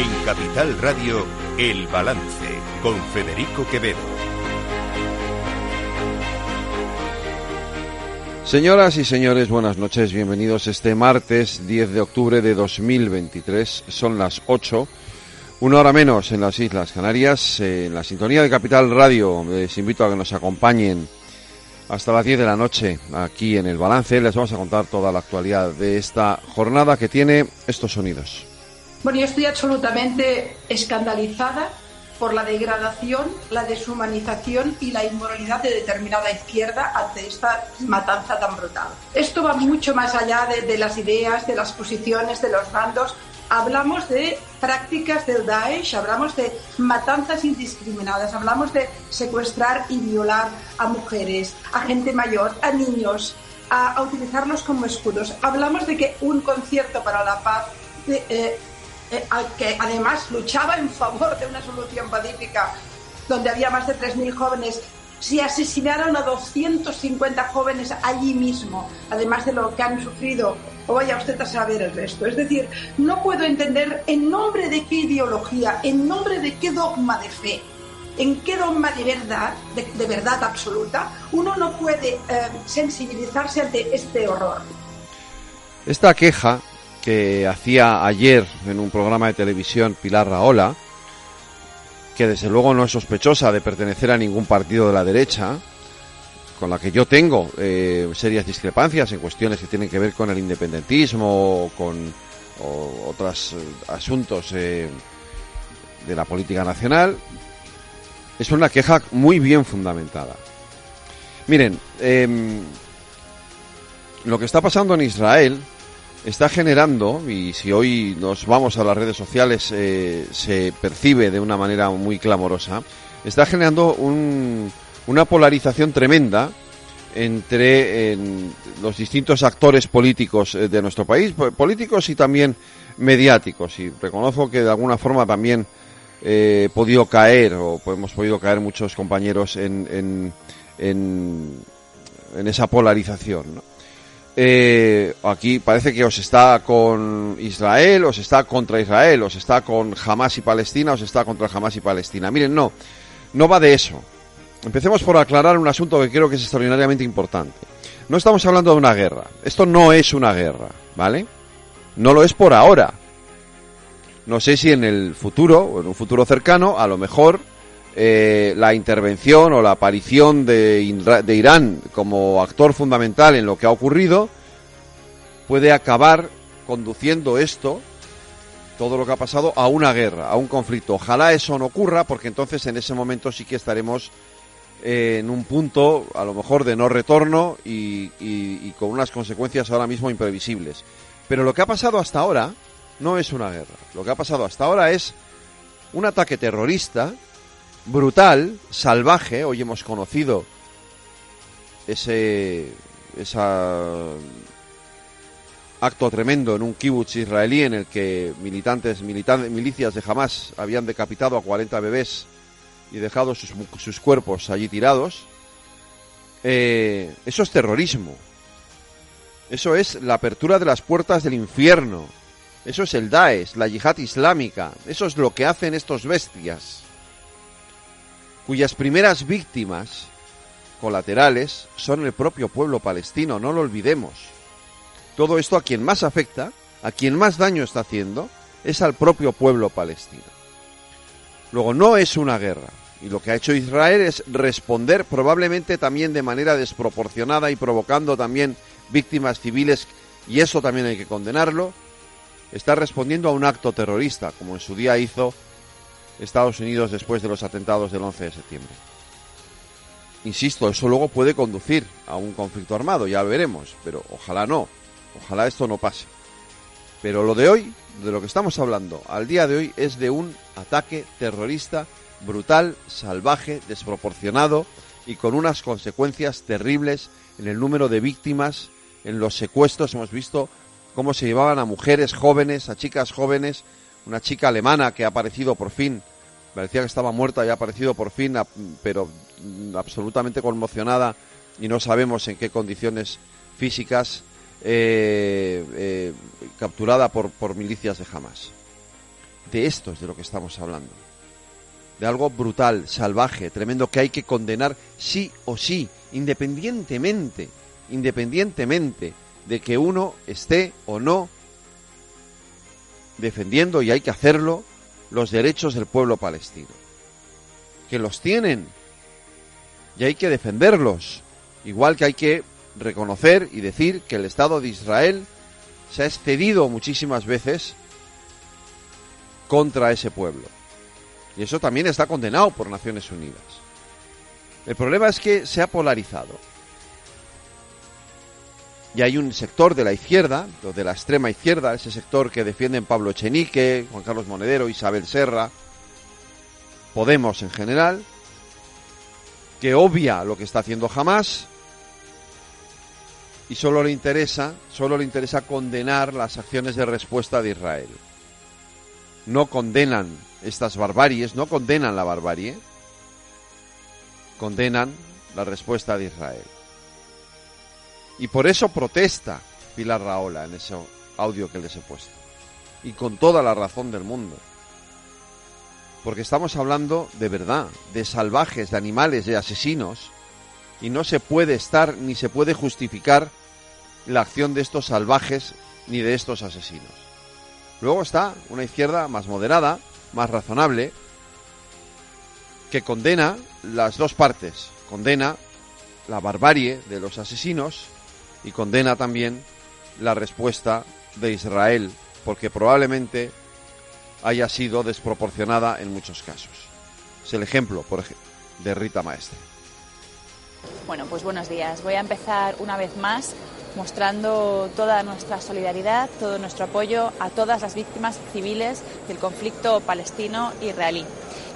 En Capital Radio, El Balance, con Federico Quevedo. Señoras y señores, buenas noches, bienvenidos este martes 10 de octubre de 2023. Son las 8, una hora menos en las Islas Canarias, en la sintonía de Capital Radio. Les invito a que nos acompañen hasta las 10 de la noche aquí en el balance. Les vamos a contar toda la actualidad de esta jornada que tiene estos sonidos. Bueno, yo estoy absolutamente escandalizada por la degradación, la deshumanización y la inmoralidad de determinada izquierda ante esta matanza tan brutal. Esto va mucho más allá de, de las ideas, de las posiciones, de los bandos hablamos de prácticas del Daesh, hablamos de matanzas indiscriminadas, hablamos de secuestrar y violar a mujeres, a gente mayor, a niños, a, utilizarlos como escudos. Hablamos de que un concierto para la paz, eh, eh, que además luchaba en favor de una solución pacífica, donde había más de 3.000 jóvenes, se asesinaron a 250 jóvenes allí mismo, además de lo que han sufrido o vaya usted a saber el resto. Es decir, no puedo entender en nombre de qué ideología, en nombre de qué dogma de fe, en qué dogma de verdad, de, verdad absoluta, uno no puede eh, sensibilizarse ante este horror. Esta queja que hacía ayer en un programa de televisión Pilar Raola, que desde luego no es sospechosa de pertenecer a ningún partido de la derecha, con la que yo tengo eh, serias discrepancias en cuestiones que tienen que ver con el independentismo o con otros eh, asuntos eh, de la política nacional, es una queja muy bien fundamentada. Miren, em, lo que está pasando en Israel está generando, y si hoy nos vamos a las redes sociales se percibe de una manera muy clamorosa, está generando un, una polarización tremenda entre los distintos actores políticos eh, de nuestro país, políticos y también mediáticos. Y reconozco que de alguna forma también eh, he podido caer, o hemos podido caer muchos compañeros en, en, en, esa polarización. Eh, aquí parece que os está con Israel, os está contra Israel, os está con Hamas y Palestina, os está contra Hamas y Palestina. Miren, no, no va de eso. Empecemos por aclarar un asunto que creo que es extraordinariamente importante. No estamos hablando de una guerra. Esto no es una guerra, ¿vale? No lo es por ahora. No sé si en el futuro, o en un futuro cercano, a lo mejor eh, la intervención o la aparición de, de Irán como actor fundamental en lo que ha ocurrido puede acabar conduciendo esto, todo lo que ha pasado, a una guerra, a un conflicto. Ojalá eso no ocurra, porque entonces en ese momento sí que estaremos en un punto a lo mejor de no retorno y, con unas consecuencias ahora mismo imprevisibles. Pero lo que ha pasado hasta ahora no es una guerra. Lo que ha pasado hasta ahora es un ataque terrorista brutal, salvaje. Hoy hemos conocido ese acto tremendo en un kibutz israelí en el que militantes, militantes milicias de Hamas habían decapitado a 40 bebés y dejado sus, cuerpos allí tirados, eh, eso es terrorismo. Eso es la apertura de las puertas del infierno. Eso es el Daesh, la yihad islámica. Eso es lo que hacen estos bestias. Cuyas primeras víctimas colaterales son el propio pueblo palestino, no lo olvidemos. Todo esto a quien más afecta, a quien más daño está haciendo, es al propio pueblo palestino. Luego, no es una guerra. Y lo que ha hecho Israel es responder probablemente también de manera desproporcionada y provocando también víctimas civiles, y eso también hay que condenarlo, está respondiendo a un acto terrorista, como en su día hizo Estados Unidos después de los atentados del 11 de septiembre. Insisto, eso luego puede conducir a un conflicto armado, ya lo veremos, pero ojalá no, ojalá esto no pase. Pero lo de hoy, de lo que estamos hablando al día de hoy, es de un ataque terrorista brutal, salvaje, desproporcionado y con unas consecuencias terribles en el número de víctimas, en los secuestros. Hemos visto cómo se llevaban a mujeres jóvenes, a chicas jóvenes, una chica alemana que ha aparecido por fin, parecía que estaba muerta y ha aparecido por fin, pero absolutamente conmocionada y no sabemos en qué condiciones físicas, eh, eh, capturada por, por milicias de Hamas. De esto es de lo que estamos hablando. De algo brutal, salvaje, tremendo que hay que condenar sí o sí, independientemente, independientemente de que uno esté o no defendiendo, y hay que hacerlo, los derechos del pueblo palestino. Que los tienen y hay que defenderlos. Igual que hay que reconocer y decir que el Estado de Israel se ha excedido muchísimas veces contra ese pueblo. Y eso también está condenado por Naciones Unidas. El problema es que se ha polarizado. Y hay un sector de la izquierda, de la extrema izquierda, ese sector que defienden Pablo Echenique, Juan Carlos Monedero, Isabel Serra, Podemos en general, que obvia lo que está haciendo Hamas y solo le interesa, solo le interesa condenar las acciones de respuesta de Israel. No condenan estas barbaries, no condenan la barbarie, condenan la respuesta de Israel. Y por eso protesta Pilar Raola en ese audio que les he puesto. Y con toda la razón del mundo. Porque estamos hablando de verdad, de salvajes, de animales, de asesinos. Y no se puede estar ni se puede justificar la acción de estos salvajes ni de estos asesinos. Luego está una izquierda más moderada, más razonable, que condena las dos partes. Condena la barbarie de los asesinos y condena también la respuesta de Israel, porque probablemente haya sido desproporcionada en muchos casos. Es el ejemplo, por ejemplo, de Rita Maestre. Bueno, pues buenos días. Voy a empezar una vez más mostrando toda nuestra solidaridad, todo nuestro apoyo a todas las víctimas civiles del conflicto palestino-israelí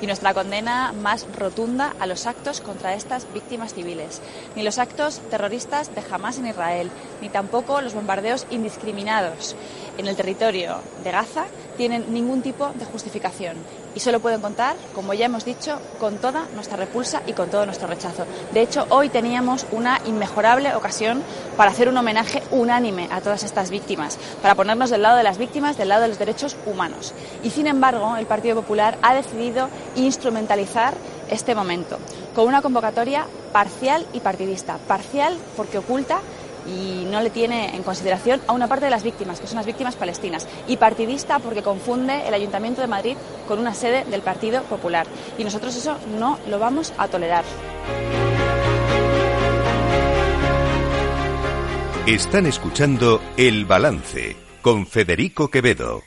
y nuestra condena más rotunda a los actos contra estas víctimas civiles, ni los actos terroristas de Hamas en Israel, ni tampoco los bombardeos indiscriminados en el territorio de Gaza tienen ningún tipo de justificación y solo pueden contar, como ya hemos dicho, con toda nuestra repulsa y con todo nuestro rechazo. De hecho, hoy teníamos una inmejorable ocasión para hacer un homenaje unánime a todas estas víctimas, para ponernos del lado de las víctimas, del lado de los derechos humanos. Y sin embargo, el Partido Popular ha decidido instrumentalizar este momento con una convocatoria parcial y partidista. Parcial porque oculta y no le tiene en consideración a una parte de las víctimas, que son las víctimas palestinas, y partidista porque confunde el Ayuntamiento de Madrid con una sede del Partido Popular. Y nosotros eso no lo vamos a tolerar. Están escuchando El Balance con Federico Quevedo.